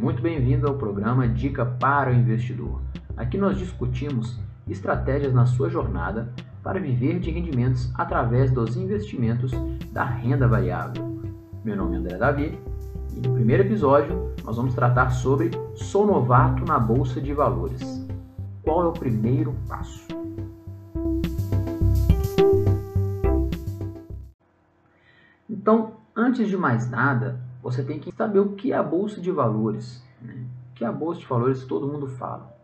muito bem-vindo ao programa Dica para o Investidor. Aqui nós discutimos estratégias na sua jornada para viver de rendimentos através dos investimentos da renda variável. Meu nome é André Davi e no primeiro episódio nós vamos tratar sobre Sou novato na Bolsa de Valores. Qual é o primeiro passo? Então, antes de mais nada, você tem que saber o que é a Bolsa de Valores. Né? O que é a Bolsa de Valores todo mundo fala.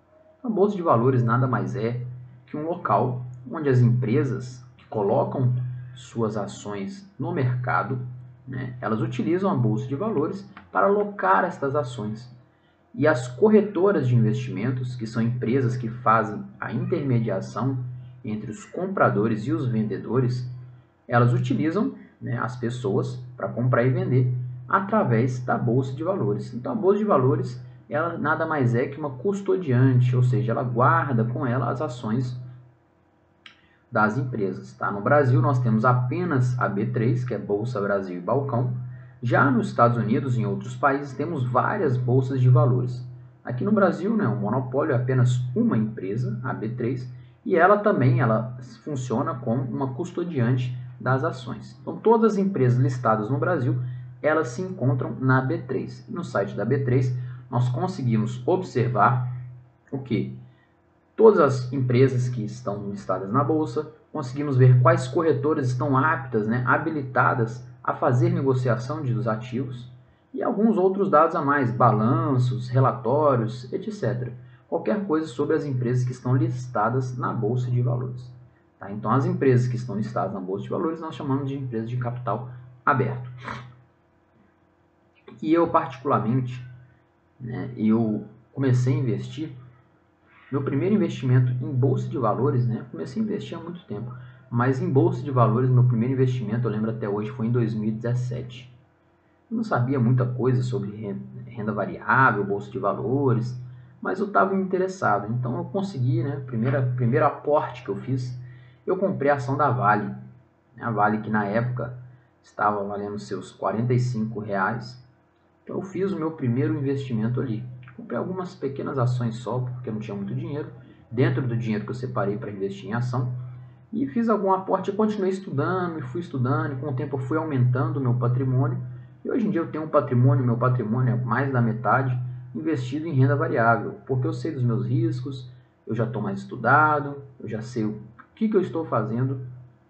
A Bolsa de Valores nada mais é que um local onde as empresas que colocam suas ações no mercado, né, elas utilizam a Bolsa de Valores para alocar estas ações. E as corretoras de investimentos, que são empresas que fazem a intermediação entre os compradores e os vendedores, elas utilizam né, as pessoas para comprar e vender através da bolsa de valores. Então a bolsa de valores ela nada mais é que uma custodiante, ou seja, ela guarda com ela as ações das empresas. Tá? No Brasil nós temos apenas a B3, que é Bolsa Brasil e Balcão. Já nos Estados Unidos e em outros países temos várias bolsas de valores. Aqui no Brasil, né, o monopólio é apenas uma empresa, a B3, e ela também ela funciona como uma custodiante das ações. Então todas as empresas listadas no Brasil elas se encontram na B3. No site da B3, nós conseguimos observar o que? Todas as empresas que estão listadas na bolsa, conseguimos ver quais corretoras estão aptas, né, habilitadas a fazer negociação de dos ativos e alguns outros dados a mais, balanços, relatórios, etc. Qualquer coisa sobre as empresas que estão listadas na bolsa de valores. Tá? Então, as empresas que estão listadas na bolsa de valores nós chamamos de empresas de capital aberto. E eu, particularmente, né, eu comecei a investir. Meu primeiro investimento em bolsa de valores, né, comecei a investir há muito tempo, mas em bolsa de valores, meu primeiro investimento, eu lembro até hoje, foi em 2017. Eu não sabia muita coisa sobre renda variável, bolsa de valores, mas eu estava interessado. Então eu consegui, né? Primeira, primeiro aporte que eu fiz, eu comprei a ação da Vale. A Vale que na época estava valendo seus 45 reais. Então eu fiz o meu primeiro investimento ali. Comprei algumas pequenas ações só, porque eu não tinha muito dinheiro, dentro do dinheiro que eu separei para investir em ação. E fiz algum aporte continuei estudando, e fui estudando, e com o tempo eu fui aumentando o meu patrimônio. E hoje em dia eu tenho um patrimônio, meu patrimônio é mais da metade investido em renda variável, porque eu sei dos meus riscos, eu já estou mais estudado, eu já sei o que, que eu estou fazendo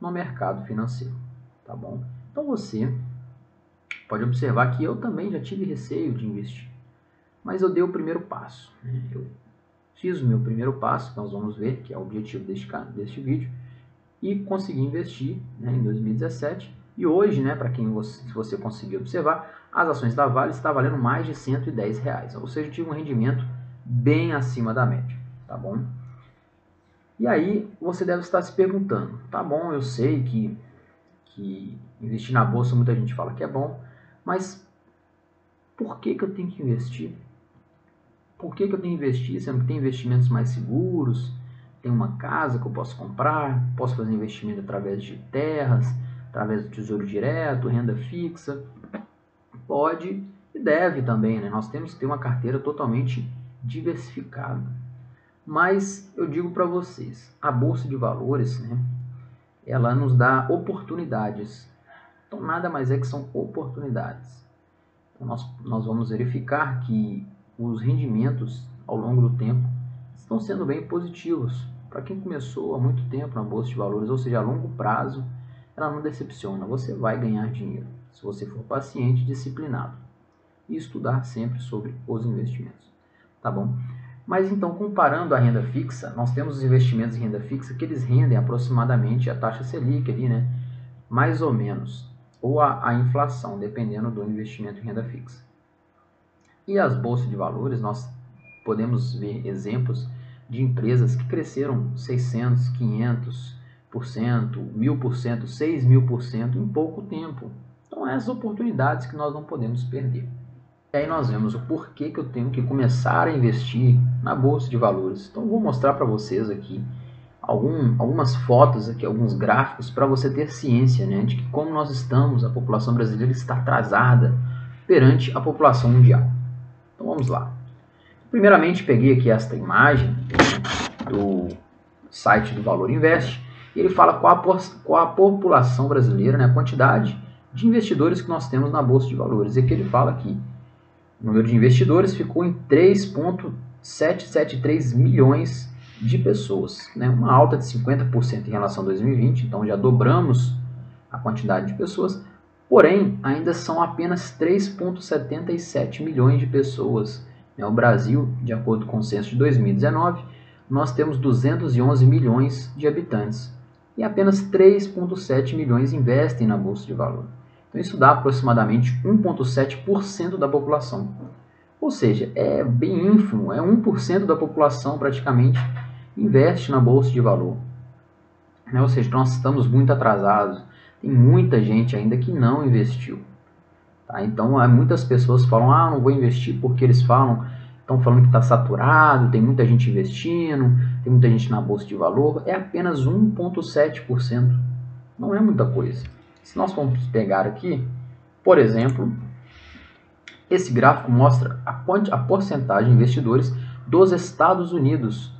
no mercado financeiro, tá bom? Então você Pode observar que eu também já tive receio de investir, mas eu dei o primeiro passo. Né? Eu fiz o meu primeiro passo, que nós vamos ver, que é o objetivo deste, deste vídeo, e consegui investir né, em 2017. E hoje, né, para quem você, se você conseguir observar, as ações da Vale estão valendo mais de 110 reais, ou seja, tive um rendimento bem acima da média, tá bom? E aí você deve estar se perguntando, tá bom, eu sei que, que investir na bolsa muita gente fala que é bom, mas por que, que eu tenho que investir? Por que, que eu tenho que investir? Sendo que tem investimentos mais seguros, tem uma casa que eu posso comprar, posso fazer investimento através de terras, através do tesouro direto, renda fixa. Pode e deve também, né? Nós temos que ter uma carteira totalmente diversificada. Mas eu digo para vocês, a bolsa de valores, né? Ela nos dá oportunidades então, nada mais é que são oportunidades. Então, nós, nós vamos verificar que os rendimentos ao longo do tempo estão sendo bem positivos. Para quem começou há muito tempo na Bolsa de Valores, ou seja, a longo prazo, ela não decepciona. Você vai ganhar dinheiro se você for paciente e disciplinado. E estudar sempre sobre os investimentos. Tá bom? Mas então, comparando a renda fixa, nós temos os investimentos em renda fixa que eles rendem aproximadamente a taxa Selic ali, né? Mais ou menos ou a, a inflação, dependendo do investimento em renda fixa. E as bolsas de valores, nós podemos ver exemplos de empresas que cresceram 600, 500 1000 por cento, 6 mil por cento em pouco tempo. Então, essas oportunidades que nós não podemos perder. E aí nós vemos o porquê que eu tenho que começar a investir na bolsa de valores. Então, vou mostrar para vocês aqui algum, algumas fotos aqui, alguns gráficos para você ter ciência né, de que como nós estamos, a população brasileira está atrasada perante a população mundial. Então vamos lá. Primeiramente peguei aqui esta imagem do site do Valor Invest. E ele fala qual a, qual a população brasileira, né, a quantidade de investidores que nós temos na Bolsa de Valores. E aqui ele fala que o número de investidores ficou em 3,773 milhões de pessoas, né? uma alta de 50% em relação a 2020, então já dobramos a quantidade de pessoas, porém ainda são apenas 3,77 milhões de pessoas. Né? O Brasil, de acordo com o censo de 2019, nós temos 211 milhões de habitantes e apenas 3,7 milhões investem na Bolsa de Valores. Então isso dá aproximadamente 1,7% da população. Ou seja, é bem ínfimo, é 1% da população praticamente investe na bolsa de valor. Né? Ou seja, nós estamos muito atrasados. Tem muita gente ainda que não investiu. Tá? Então, muitas pessoas falam, ah, não vou investir porque eles falam, estão falando que está saturado, tem muita gente investindo, tem muita gente na bolsa de valor. É apenas 1,7%. Não é muita coisa. Se nós formos pegar aqui, por exemplo, esse gráfico mostra a porcentagem de investidores dos Estados Unidos,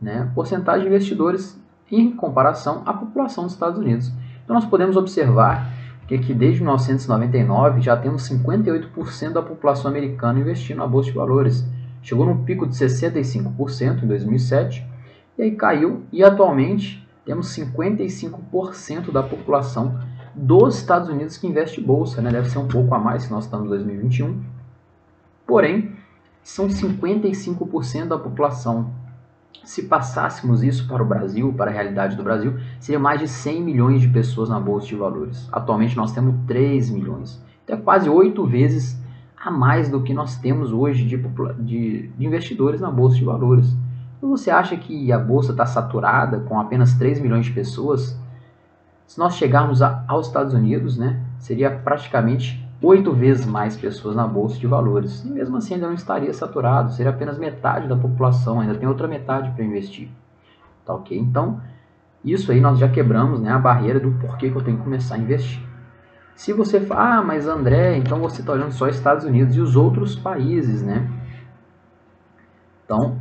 né? porcentagem de investidores em comparação à população dos Estados Unidos. Então nós podemos observar que aqui desde 1999 já temos 58% da população americana investindo na bolsa de valores. Chegou no pico de 65% em 2007 e aí caiu e atualmente temos 55% da população dos Estados Unidos que investe bolsa, né? deve ser um pouco a mais se nós estamos em 2021. Porém, são 55% da população. Se passássemos isso para o Brasil, para a realidade do Brasil, seria mais de 100 milhões de pessoas na bolsa de valores. Atualmente nós temos 3 milhões. Então é quase 8 vezes a mais do que nós temos hoje de, de, de investidores na bolsa de valores. Então você acha que a bolsa está saturada com apenas 3 milhões de pessoas? Se nós chegarmos a, aos Estados Unidos, né, seria praticamente oito vezes mais pessoas na bolsa de valores. E mesmo assim ainda não estaria saturado, seria apenas metade da população, ainda tem outra metade para investir. Tá ok? Então, isso aí nós já quebramos né, a barreira do porquê que eu tenho que começar a investir. Se você fala, ah, mas André, então você está olhando só Estados Unidos e os outros países, né? Então,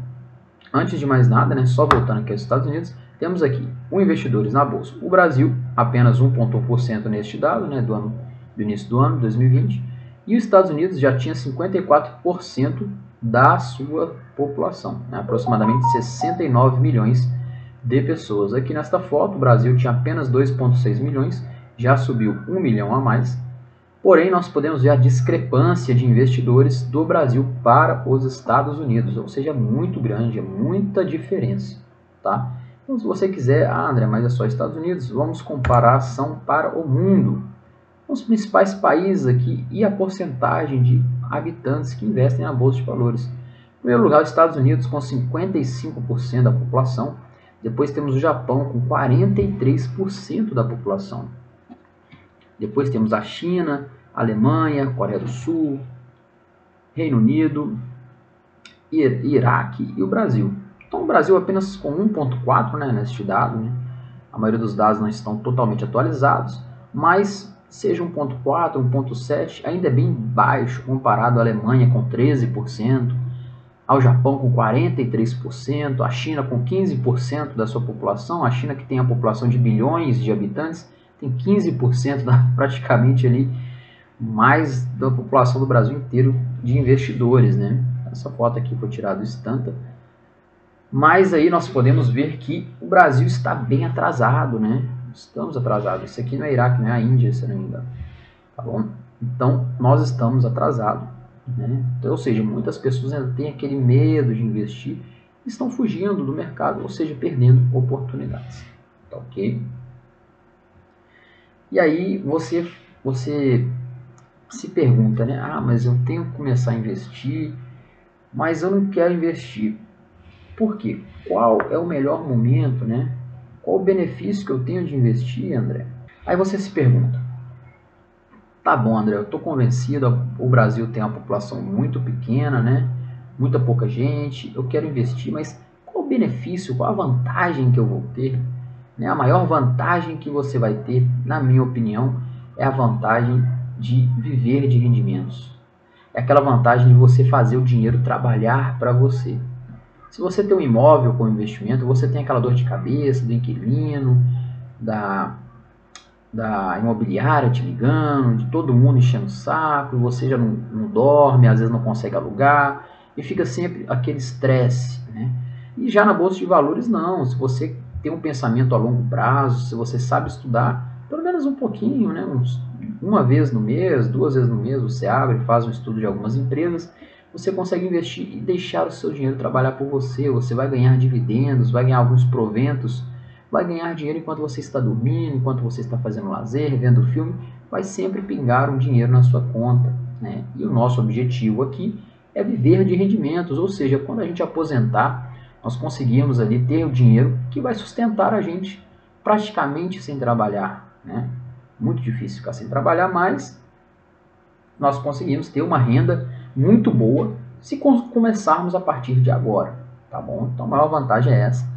antes de mais nada, né, só voltando aqui aos Estados Unidos, temos aqui o investidores na bolsa. O Brasil, apenas 1,1% neste dado, né, do, ano, do início do ano, 2020. E os Estados Unidos já tinha 54% da sua população, né, aproximadamente 69 milhões de pessoas. Aqui nesta foto, o Brasil tinha apenas 2,6 milhões, já subiu 1 milhão a mais. Porém, nós podemos ver a discrepância de investidores do Brasil para os Estados Unidos, ou seja, muito grande, é muita diferença. Tá? Então, se você quiser, ah, André, mas é só Estados Unidos, vamos comparar a ação para o mundo. Os principais países aqui e a porcentagem de habitantes que investem na Bolsa de Valores. Em primeiro lugar, os Estados Unidos com 55% da população. Depois temos o Japão com 43% da população. Depois temos a China, Alemanha, Coreia do Sul, Reino Unido, Iraque e o Brasil. Então o Brasil apenas com 1.4 né, neste dado, né? a maioria dos dados não estão totalmente atualizados, mas seja 1.4, 1.7, ainda é bem baixo comparado à Alemanha com 13%, ao Japão com 43%, a China com 15% da sua população, a China que tem a população de bilhões de habitantes, tem 15% da, praticamente ali mais da população do Brasil inteiro de investidores, né? Essa foto aqui foi tirada do Stanta, mas aí nós podemos ver que o Brasil está bem atrasado, né? Estamos atrasados. Isso aqui não é Iraque, não é a Índia, se não me engano. Tá bom? Então, nós estamos atrasados. Né? Então, ou seja, muitas pessoas ainda têm aquele medo de investir e estão fugindo do mercado, ou seja, perdendo oportunidades. Tá ok? E aí você, você se pergunta, né? Ah, mas eu tenho que começar a investir, mas eu não quero investir. Por quê? Qual é o melhor momento, né? Qual o benefício que eu tenho de investir, André? Aí você se pergunta: tá bom, André, eu estou convencido, o Brasil tem uma população muito pequena, né? Muita pouca gente, eu quero investir, mas qual o benefício, qual a vantagem que eu vou ter? Né? A maior vantagem que você vai ter, na minha opinião, é a vantagem de viver de rendimentos é aquela vantagem de você fazer o dinheiro trabalhar para você. Se você tem um imóvel com investimento, você tem aquela dor de cabeça do inquilino, da, da imobiliária te ligando, de todo mundo enchendo o saco, você já não, não dorme, às vezes não consegue alugar, e fica sempre aquele estresse. Né? E já na Bolsa de Valores, não. Se você tem um pensamento a longo prazo, se você sabe estudar, pelo menos um pouquinho, né? Uma vez no mês, duas vezes no mês, você abre, faz um estudo de algumas empresas, você consegue investir e deixar o seu dinheiro trabalhar por você. Você vai ganhar dividendos, vai ganhar alguns proventos, vai ganhar dinheiro enquanto você está dormindo, enquanto você está fazendo lazer, vendo filme, vai sempre pingar um dinheiro na sua conta. Né? E o nosso objetivo aqui é viver de rendimentos, ou seja, quando a gente aposentar, nós conseguimos ali ter o dinheiro que vai sustentar a gente praticamente sem trabalhar. Né? Muito difícil ficar sem trabalhar, mas nós conseguimos ter uma renda muito boa se começarmos a partir de agora, tá bom? Então a maior vantagem é essa,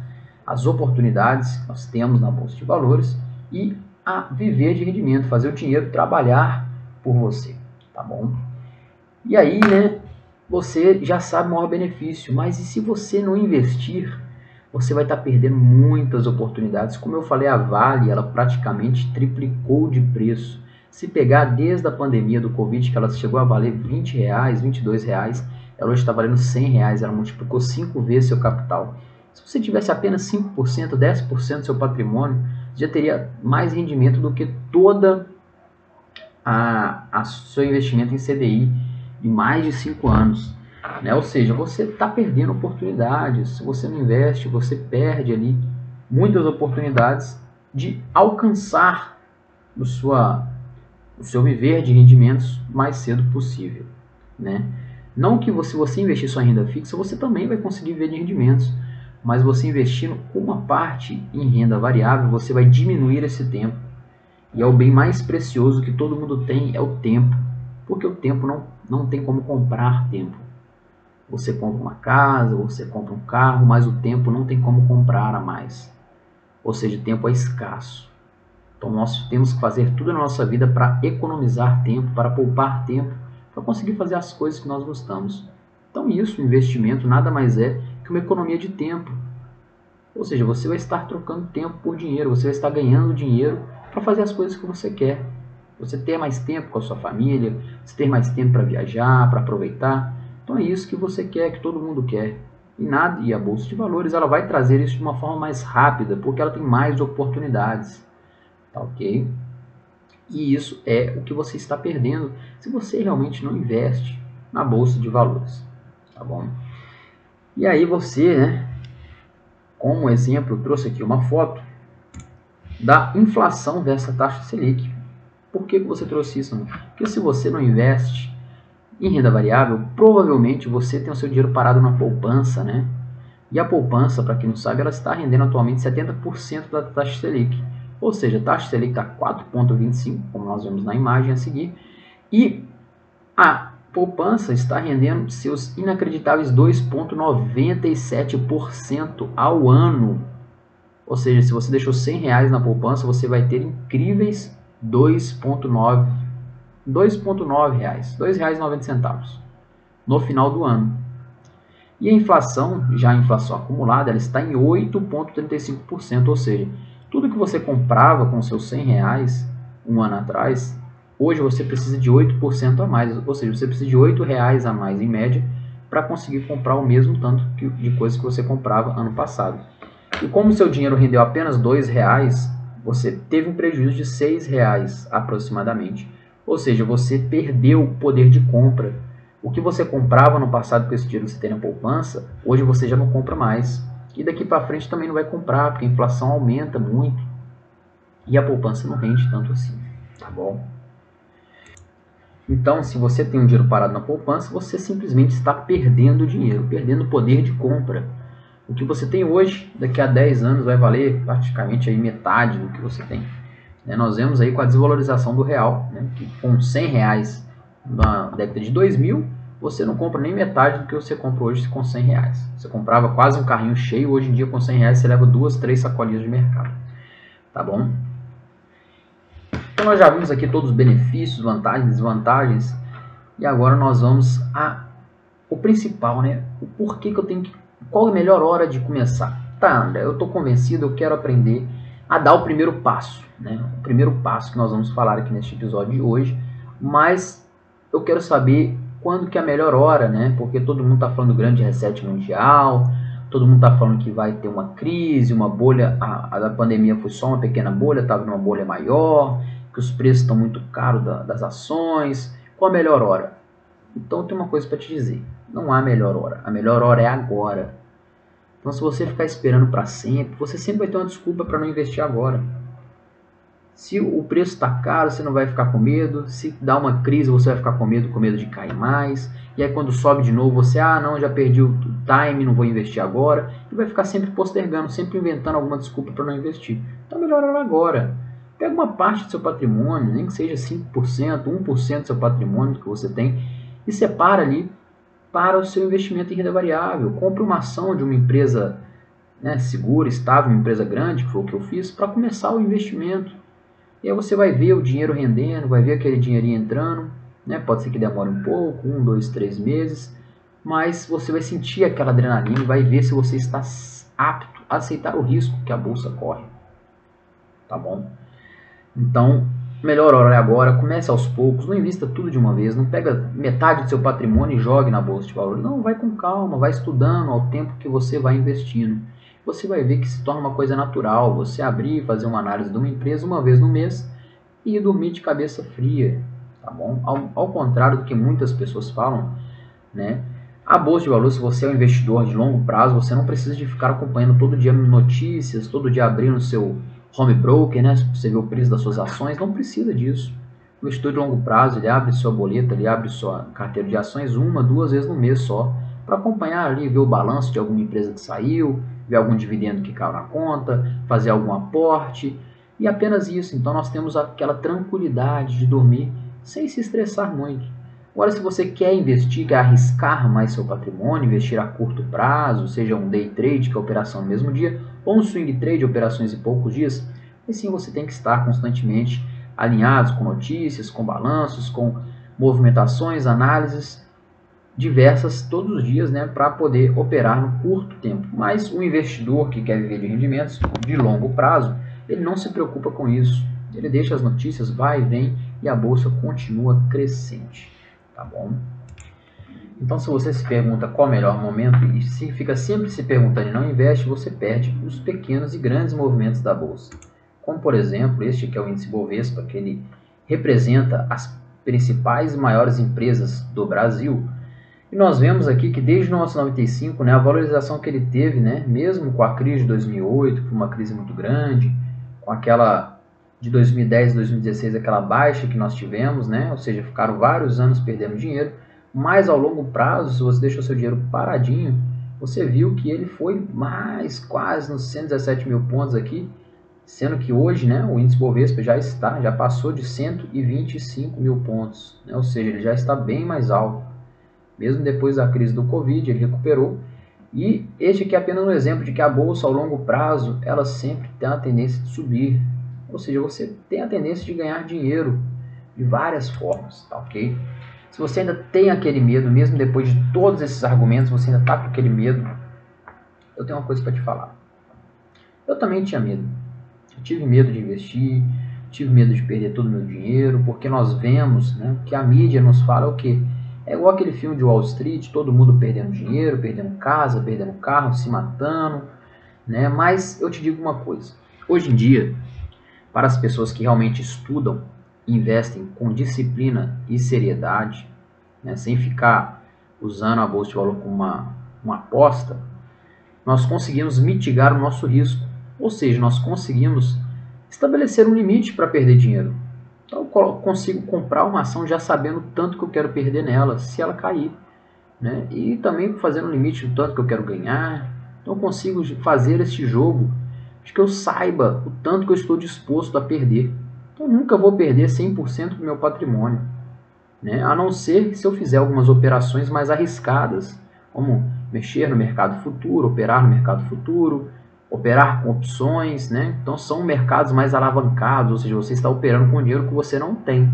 as oportunidades que nós temos na bolsa de valores e a viver de rendimento, fazer o dinheiro trabalhar por você, tá bom? E aí, né, você já sabe o maior benefício, mas e se você não investir, você vai estar perdendo muitas oportunidades. Como eu falei, a Vale, ela praticamente triplicou de preço se pegar desde a pandemia do Covid, que ela chegou a valer 20 reais, 22 reais, ela hoje está valendo 100 reais, ela multiplicou 5 vezes seu capital. Se você tivesse apenas 5%, 10% do seu patrimônio, já teria mais rendimento do que toda a, a seu investimento em CDI em mais de 5 anos. Né? Ou seja, você está perdendo oportunidades. Se você não investe, você perde ali muitas oportunidades de alcançar o sua, o seu viver de rendimentos mais cedo possível, né? Não que você, você investir em renda fixa, você também vai conseguir viver de rendimentos, mas você investindo uma parte em renda variável, você vai diminuir esse tempo. E é o bem mais precioso que todo mundo tem, é o tempo. Porque o tempo não, não tem como comprar tempo. Você compra uma casa, você compra um carro, mas o tempo não tem como comprar a mais. Ou seja, o tempo é escasso. Então nós temos que fazer tudo na nossa vida para economizar tempo, para poupar tempo, para conseguir fazer as coisas que nós gostamos. Então isso, investimento, nada mais é que uma economia de tempo. Ou seja, você vai estar trocando tempo por dinheiro, você vai estar ganhando dinheiro para fazer as coisas que você quer. Você ter mais tempo com a sua família, você ter mais tempo para viajar, para aproveitar. Então é isso que você quer, que todo mundo quer. E nada, e a bolsa de valores, ela vai trazer isso de uma forma mais rápida, porque ela tem mais oportunidades. Tá ok? E isso é o que você está perdendo se você realmente não investe na bolsa de valores. Tá bom? E aí você, né, como exemplo, trouxe aqui uma foto da inflação dessa taxa Selic. Por que, que você trouxe isso? Né? Porque se você não investe em renda variável, provavelmente você tem o seu dinheiro parado na poupança, né? E a poupança, para quem não sabe, ela está rendendo atualmente 70% da taxa Selic. Ou seja, a taxa Selic está 4,25, como nós vemos na imagem a seguir, e a poupança está rendendo seus inacreditáveis 2,97% ao ano. Ou seja, se você deixou 100 reais na poupança, você vai ter incríveis 2,9 2,9 reais, R$ 2,90 no final do ano. E a inflação, já a inflação acumulada, ela está em 8,35%, ou seja, tudo que você comprava com seus 100 reais um ano atrás, hoje você precisa de 8% a mais, ou seja, você precisa de 8 reais a mais em média para conseguir comprar o mesmo tanto de coisas que você comprava ano passado. E como seu dinheiro rendeu apenas 2 reais, você teve um prejuízo de 6 reais aproximadamente. Ou seja, você perdeu o poder de compra. O que você comprava no passado com esse dinheiro que você tem na poupança, hoje você já não compra mais. E daqui para frente também não vai comprar, porque a inflação aumenta muito e a poupança não rende tanto assim, tá bom? Então, se você tem um dinheiro parado na poupança, você simplesmente está perdendo dinheiro, perdendo poder de compra. O que você tem hoje, daqui a 10 anos, vai valer praticamente aí metade do que você tem. Né? Nós vemos aí com a desvalorização do real, né? que com 100 reais na década de 2000, você não compra nem metade do que você compra hoje com 100 reais. Você comprava quase um carrinho cheio, hoje em dia com 100 reais você leva duas, três sacolinhas de mercado. Tá bom? Então nós já vimos aqui todos os benefícios, vantagens, desvantagens. E agora nós vamos a o principal, né? O porquê que eu tenho que qual é a melhor hora de começar? Tá, André, eu estou convencido, eu quero aprender a dar o primeiro passo, né? O primeiro passo que nós vamos falar aqui neste episódio de hoje, mas eu quero saber quando que é a melhor hora, né? Porque todo mundo está falando do grande reset mundial, todo mundo está falando que vai ter uma crise, uma bolha, a, a pandemia foi só uma pequena bolha, estava numa bolha maior, que os preços estão muito caros da, das ações. Qual a melhor hora? Então tem uma coisa para te dizer, não há melhor hora, a melhor hora é agora. Então se você ficar esperando para sempre, você sempre vai ter uma desculpa para não investir agora. Se o preço está caro, você não vai ficar com medo. Se dá uma crise, você vai ficar com medo, com medo de cair mais. E aí quando sobe de novo, você, ah, não, já perdi o time, não vou investir agora. E vai ficar sempre postergando, sempre inventando alguma desculpa para não investir. Então melhor agora. Pega uma parte do seu patrimônio, nem que seja 5%, 1% do seu patrimônio que você tem, e separa ali para o seu investimento em renda variável. Compre uma ação de uma empresa né, segura, estável, uma empresa grande, que foi o que eu fiz, para começar o investimento. E aí você vai ver o dinheiro rendendo, vai ver aquele dinheirinho entrando, né? Pode ser que demore um pouco, um, dois, três meses, mas você vai sentir aquela adrenalina e vai ver se você está apto a aceitar o risco que a bolsa corre. Tá bom? Então, melhor hora é agora, comece aos poucos, não invista tudo de uma vez, não pega metade do seu patrimônio e jogue na bolsa de valores. Não, vai com calma, vai estudando ao tempo que você vai investindo você vai ver que se torna uma coisa natural você abrir e fazer uma análise de uma empresa uma vez no mês e dormir de cabeça fria, tá bom? Ao, ao contrário do que muitas pessoas falam, né? A bolsa de valores, se você é um investidor de longo prazo, você não precisa de ficar acompanhando todo dia notícias, todo dia abrindo seu home broker, né? Você vê o preço das suas ações, não precisa disso. O investidor de longo prazo, ele abre sua boleta, ele abre sua carteira de ações uma, duas vezes no mês só, para acompanhar ali, ver o balanço de alguma empresa que saiu, ver algum dividendo que caiu na conta, fazer algum aporte e apenas isso. Então nós temos aquela tranquilidade de dormir sem se estressar muito. Agora, se você quer investir, quer arriscar mais seu patrimônio, investir a curto prazo, seja um day trade, que é operação no mesmo dia, ou um swing trade, operações em poucos dias, aí sim você tem que estar constantemente alinhados com notícias, com balanços, com movimentações, análises diversas todos os dias né, para poder operar no curto tempo. Mas o investidor que quer viver de rendimentos de longo prazo, ele não se preocupa com isso. Ele deixa as notícias, vai e vem e a bolsa continua crescente. Tá bom? Então, se você se pergunta qual o melhor momento e se fica sempre se perguntando e não investe, você perde os pequenos e grandes movimentos da bolsa. Como, por exemplo, este que é o índice Bovespa, que ele representa as principais e maiores empresas do Brasil, e nós vemos aqui que desde 1995, né, a valorização que ele teve, né, mesmo com a crise de 2008, que foi uma crise muito grande, com aquela de 2010 2016, aquela baixa que nós tivemos, né, ou seja, ficaram vários anos perdendo dinheiro, mas ao longo prazo, se você deixou seu dinheiro paradinho, você viu que ele foi mais quase nos 117 mil pontos aqui, sendo que hoje né, o índice Bovespa já está, já passou de 125 mil pontos, né, ou seja, ele já está bem mais alto. Mesmo depois da crise do Covid, ele recuperou. E este aqui é apenas um exemplo de que a bolsa ao longo prazo, ela sempre tem a tendência de subir. Ou seja, você tem a tendência de ganhar dinheiro de várias formas, tá ok? Se você ainda tem aquele medo, mesmo depois de todos esses argumentos, você ainda está com aquele medo, eu tenho uma coisa para te falar. Eu também tinha medo. Eu tive medo de investir, tive medo de perder todo o meu dinheiro, porque nós vemos né, que a mídia nos fala o quê? É igual aquele filme de Wall Street, todo mundo perdendo dinheiro, perdendo casa, perdendo carro, se matando, né? Mas eu te digo uma coisa. Hoje em dia, para as pessoas que realmente estudam, investem com disciplina e seriedade, né, sem ficar usando a bolsa de valor como uma, uma aposta, nós conseguimos mitigar o nosso risco. Ou seja, nós conseguimos estabelecer um limite para perder dinheiro. Então eu consigo comprar uma ação já sabendo tanto que eu quero perder nela, se ela cair. Né? E também fazendo um limite do tanto que eu quero ganhar. Então eu consigo fazer este jogo de que eu saiba o tanto que eu estou disposto a perder. Então eu nunca vou perder 100% do meu patrimônio. Né? A não ser se eu fizer algumas operações mais arriscadas, como mexer no mercado futuro, operar no mercado futuro, operar com opções, né? Então são mercados mais alavancados, ou seja, você está operando com dinheiro que você não tem.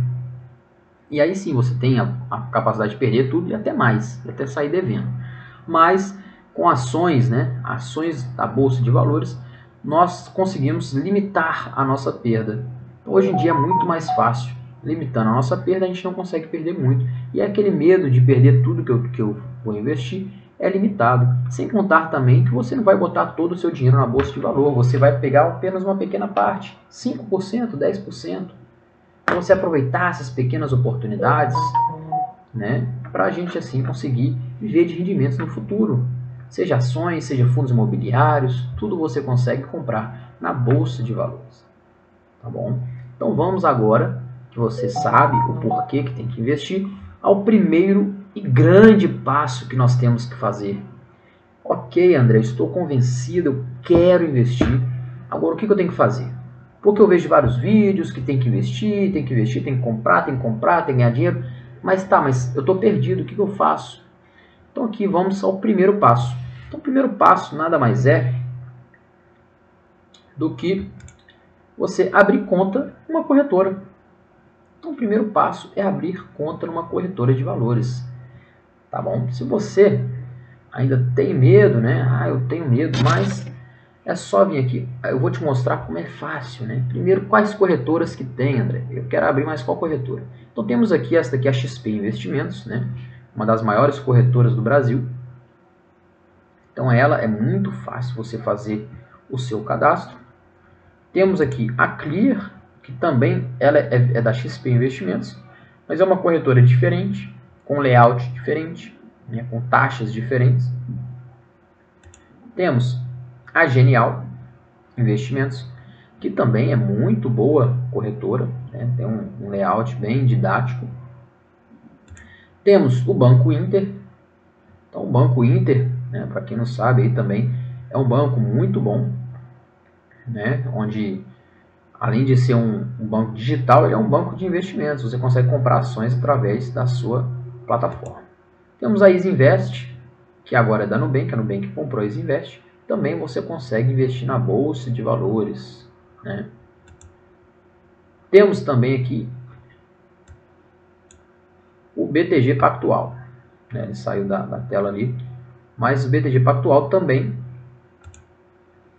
E aí sim você tem a, a capacidade de perder tudo e até mais, até sair devendo. Mas com ações, né, ações da bolsa de valores, nós conseguimos limitar a nossa perda. Hoje em dia é muito mais fácil. Limitando a nossa perda, a gente não consegue perder muito. E é aquele medo de perder tudo que eu, que eu vou investir é limitado. Sem contar também que você não vai botar todo o seu dinheiro na bolsa de valor, você vai pegar apenas uma pequena parte, 5%, 10%. Para você aproveitar essas pequenas oportunidades, né, para a gente assim conseguir viver de rendimentos no futuro. Seja ações, seja fundos imobiliários, tudo você consegue comprar na bolsa de valores. Tá bom? Então vamos agora, que você sabe o porquê que tem que investir, ao primeiro e grande passo que nós temos que fazer. Ok, André, estou convencido, eu quero investir. Agora, o que eu tenho que fazer? Porque eu vejo vários vídeos que tem que investir, tem que investir, tem que comprar, tem que comprar, tem que ganhar dinheiro. Mas tá, mas eu estou perdido, o que eu faço? Então aqui vamos ao primeiro passo. Então o primeiro passo nada mais é do que você abrir conta numa corretora. Então o primeiro passo é abrir conta numa corretora de valores tá bom? Se você ainda tem medo, né? Ah, eu tenho medo, mas é só vir aqui. Eu vou te mostrar como é fácil, né? Primeiro, quais corretoras que tem, André? Eu quero abrir mais qual corretora? Então temos aqui esta aqui, a XP Investimentos, né? Uma das maiores corretoras do Brasil. Então ela é muito fácil você fazer o seu cadastro. Temos aqui a Clear, que também ela é, é da XP Investimentos, mas é uma corretora diferente com layout diferente, né, com taxas diferentes. Temos a Genial Investimentos, que também é muito boa corretora, né, tem um, layout bem didático. Temos o Banco Inter. Então, o Banco Inter, né, para quem não sabe, aí também é um banco muito bom, né, onde além de ser um, um banco digital, ele é um banco de investimentos. Você consegue comprar ações através da sua plataforma. Temos a Isinvest, que agora é da Nubank, a Nubank comprou a Isinvest. Também você consegue investir na bolsa de valores. Né? Temos também aqui o BTG Pactual. Né? Ele saiu da, da tela ali. Mas o BTG Pactual também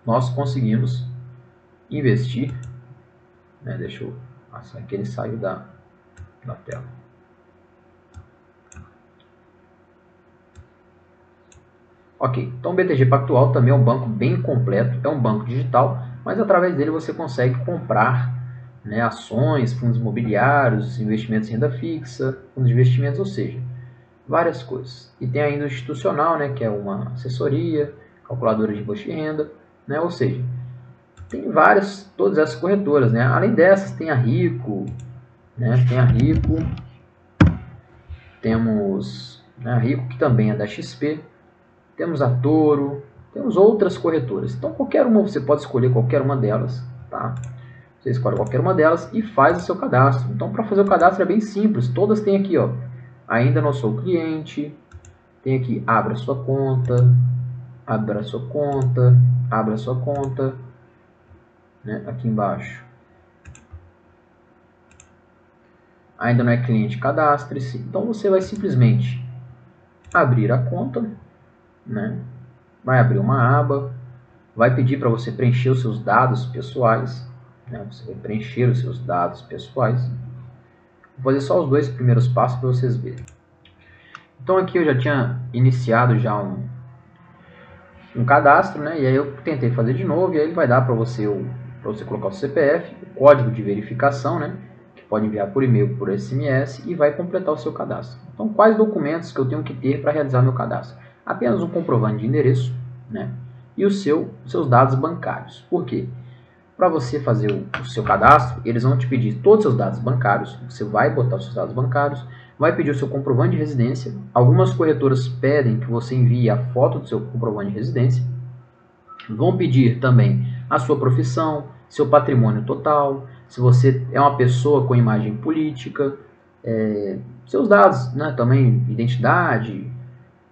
nós conseguimos investir. Né? Deixa eu passar aqui, ele saiu da, da tela. Ok, então o BTG Pactual também é um banco bem completo, é um banco digital, mas através dele você consegue comprar né, ações, fundos imobiliários, investimentos em renda fixa, fundos de investimentos, ou seja, várias coisas. E tem ainda o institucional, né, que é uma assessoria, calculadora de imposto de renda, né, ou seja, tem várias, todas essas corretoras. Né? Além dessas, tem a Rico, né, tem a Rico, temos né, a Rico, que também é da XP, temos a Toro, temos outras corretoras. Então qualquer uma, você pode escolher qualquer uma delas, tá? Você escolhe qualquer uma delas e faz o seu cadastro. Então para fazer o cadastro é bem simples, todas têm aqui, ó, ainda não sou cliente, tem aqui abra sua conta, abra sua conta, abra sua conta, né, aqui embaixo. Ainda não é cliente, cadastre-se. Então você vai simplesmente abrir a conta, né? vai abrir uma aba, vai pedir para você preencher os seus dados pessoais, né? você vai preencher os seus dados pessoais. Vou fazer só os dois primeiros passos para vocês verem. Então aqui eu já tinha iniciado já um, um cadastro, né? E aí eu tentei fazer de novo e aí ele vai dar para você para você colocar o CPF, o código de verificação, né? Que pode enviar por e-mail, por SMS e vai completar o seu cadastro. Então, quais documentos que eu tenho que ter para realizar meu cadastro? Apenas um comprovante de endereço né, e o seu, seus dados bancários. Por quê? Para você fazer o, o, seu cadastro, eles vão te pedir todos os seus dados bancários, você vai botar os seus dados bancários, vai pedir o seu comprovante de residência. Algumas corretoras pedem que você envie a foto do seu comprovante de residência. Vão pedir também a sua profissão, seu patrimônio total, se você é uma pessoa com imagem política, é, seus dados, né, também identidade,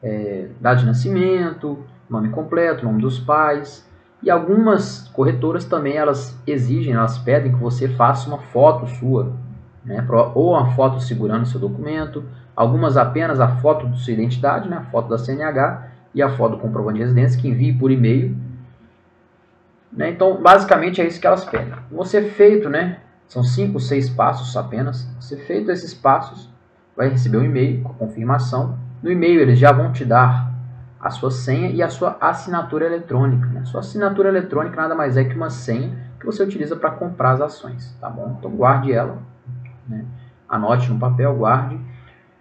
é, data de nascimento, nome completo, nome dos pais. E algumas corretoras também elas exigem, elas pedem que você faça uma foto sua, né, ou uma foto segurando seu documento, algumas apenas a foto de sua identidade, né, a foto da CNH e a foto do comprovante de residência que envie por e-mail. Né, então, basicamente é isso que elas pedem. Você feito, né, são cinco, seis passos apenas. Você feito esses passos, vai receber um e-mail com a confirmação. No e-mail eles já vão te dar a sua senha e a sua assinatura eletrônica. Né? Sua assinatura eletrônica nada mais é que uma senha que você utiliza para comprar as ações, tá bom? Então guarde ela, né? anote no papel, guarde.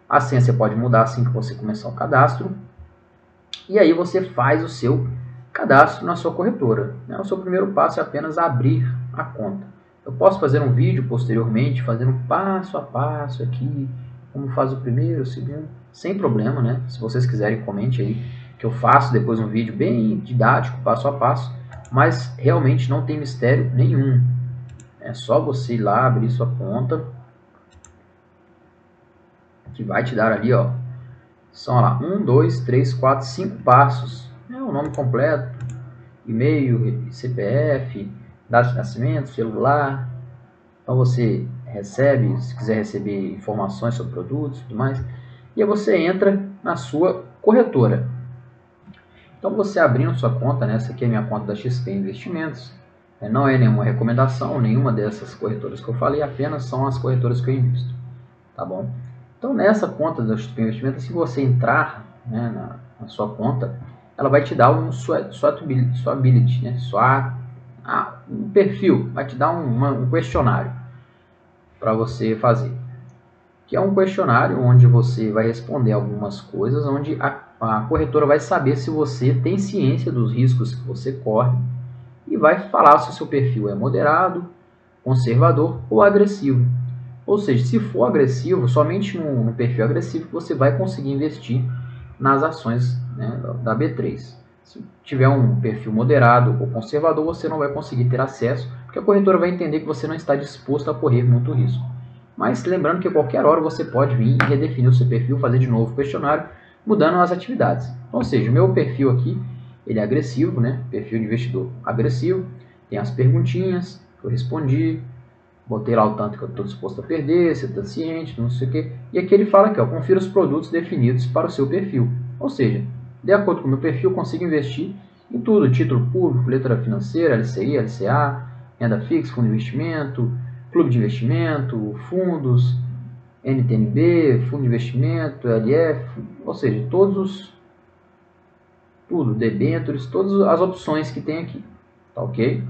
A senha você pode mudar assim que você começar o cadastro. E aí você faz o seu cadastro na sua corretora. Né? O seu primeiro passo é apenas abrir a conta. Eu posso fazer um vídeo posteriormente, fazendo passo a passo aqui, como faz o primeiro, o segundo, sem problema, né? Se vocês quiserem, comente aí, que eu faço depois um vídeo bem didático, passo a passo, mas realmente não tem mistério nenhum. É só você ir lá, abrir sua conta, que vai te dar ali, ó, são lá, um, dois, três, quatro, cinco passos, é o nome completo, e-mail, CPF, data de nascimento, celular. Então você recebe, se quiser receber informações sobre produtos e tudo mais. E aí você entra na sua corretora. Então você abrindo sua conta, né? essa aqui é a minha conta da XP Investimentos. É, não é nenhuma recomendação, nenhuma dessas corretoras que eu falei, apenas são as corretoras que eu invisto. Tá bom? Então nessa conta da XP Investimentos, se você entrar né, na, na, sua conta, ela vai te dar um swatability, né? Swat, ah, um perfil, vai te dar um, uma, um questionário para você fazer. Que é um questionário onde você vai responder algumas coisas, onde a, a corretora vai saber se você tem ciência dos riscos que você corre e vai falar se o seu perfil é moderado, conservador ou agressivo. Ou seja, se for agressivo, somente no, no perfil agressivo você vai conseguir investir nas ações né, da B3. Se tiver um perfil moderado ou conservador, você não vai conseguir ter acesso, porque a corretora vai entender que você não está disposto a correr muito risco. Mas lembrando que a qualquer hora você pode vir e redefinir o seu perfil, fazer de novo o questionário, mudando as atividades. Ou seja, o meu perfil aqui, ele é agressivo, né? Perfil de investidor agressivo. Tem as perguntinhas que eu respondi, botei lá o tanto que eu estou disposto a perder, se está ciente, não sei o quê. E aqui ele fala que confira os produtos definidos para o seu perfil. Ou seja, de acordo com o meu perfil, consigo investir em tudo: título público, letra financeira, LCI, LCA, renda fixa, fundo de investimento, clube de investimento, fundos, NTNB, fundo de investimento, LF, ou seja, todos os tudo, debêntures, todas as opções que tem aqui, tá ok?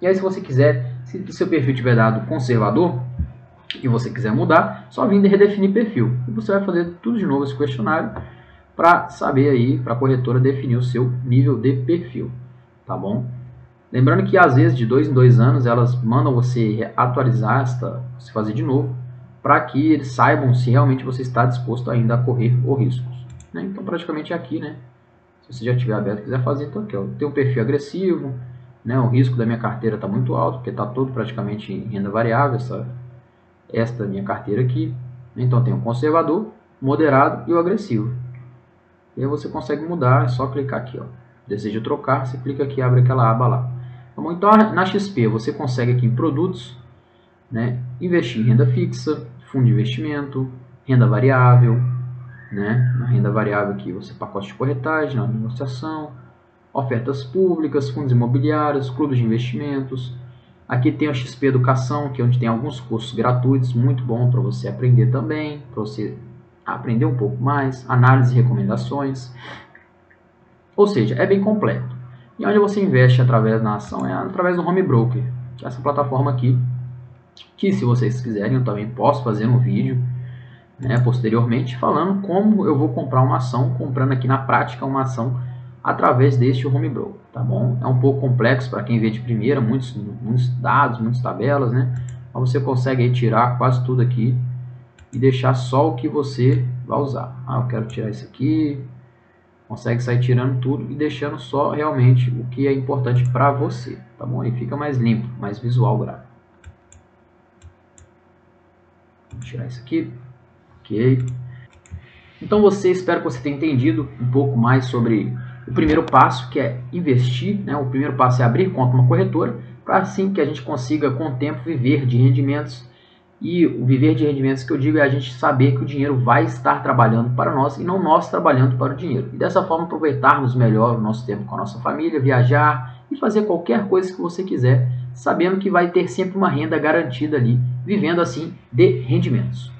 E aí se você quiser, se o seu perfil tiver dado conservador e você quiser mudar, só vir e redefinir perfil. E você vai fazer tudo de novo esse questionário para saber aí, para a corretora definir o seu nível de perfil, tá bom? Lembrando que às vezes de dois em dois anos elas mandam você atualizar esta, se fazer de novo, para que eles saibam se realmente você está disposto ainda a correr o riscos. Né? Então praticamente é aqui, né? Se você já tiver aberto e quiser fazer, então aqui, ó, tem um perfil agressivo, né? O risco da minha carteira está muito alto, porque está todo praticamente em renda variável, essa, esta minha carteira aqui. Então tem o conservador, moderado e o agressivo. E aí você consegue mudar, é só clicar aqui, ó. Deseja trocar, você clica aqui abre aquela aba lá. Tá? Então na XP você consegue aqui em produtos, né, investir em renda fixa, fundo de investimento, renda variável, né, na renda variável aqui você pacote de corretagem, negociação, ofertas públicas, fundos imobiliários, clubes de investimentos. Aqui tem o XP Educação, que é onde tem alguns cursos gratuitos, muito bom para você aprender também, para você aprender um pouco mais, análise e recomendações. Ou seja, é bem completo. E onde você investe através da ação é através do Home Broker, que é essa plataforma aqui, que se vocês quiserem eu também posso fazer um vídeo né, posteriormente falando como eu vou comprar uma ação, comprando aqui na prática uma ação através deste Home Broker, tá bom? É um pouco complexo para quem vê de primeira, muitos, muitos dados, muitas tabelas, né? Mas você consegue tirar quase tudo aqui e deixar só o que você vai usar. Ah, eu quero tirar isso aqui. Consegue sair tirando tudo e deixando só realmente o que é importante para você, tá bom? Aí fica mais limpo, mais visual o gráfico. Vou tirar isso aqui. Ok. Então você, espero que você tenha entendido um pouco mais sobre o primeiro passo, que é investir. Né? O primeiro passo é abrir conta uma corretora, para assim que a gente consiga com o tempo viver de rendimentos E o viver de rendimentos que eu digo é a gente saber que o dinheiro vai estar trabalhando para nós e não nós trabalhando para o dinheiro. E dessa forma aproveitarmos melhor o nosso tempo com a nossa família, viajar e fazer qualquer coisa que você quiser, sabendo que vai ter sempre uma renda garantida ali, vivendo assim de rendimentos.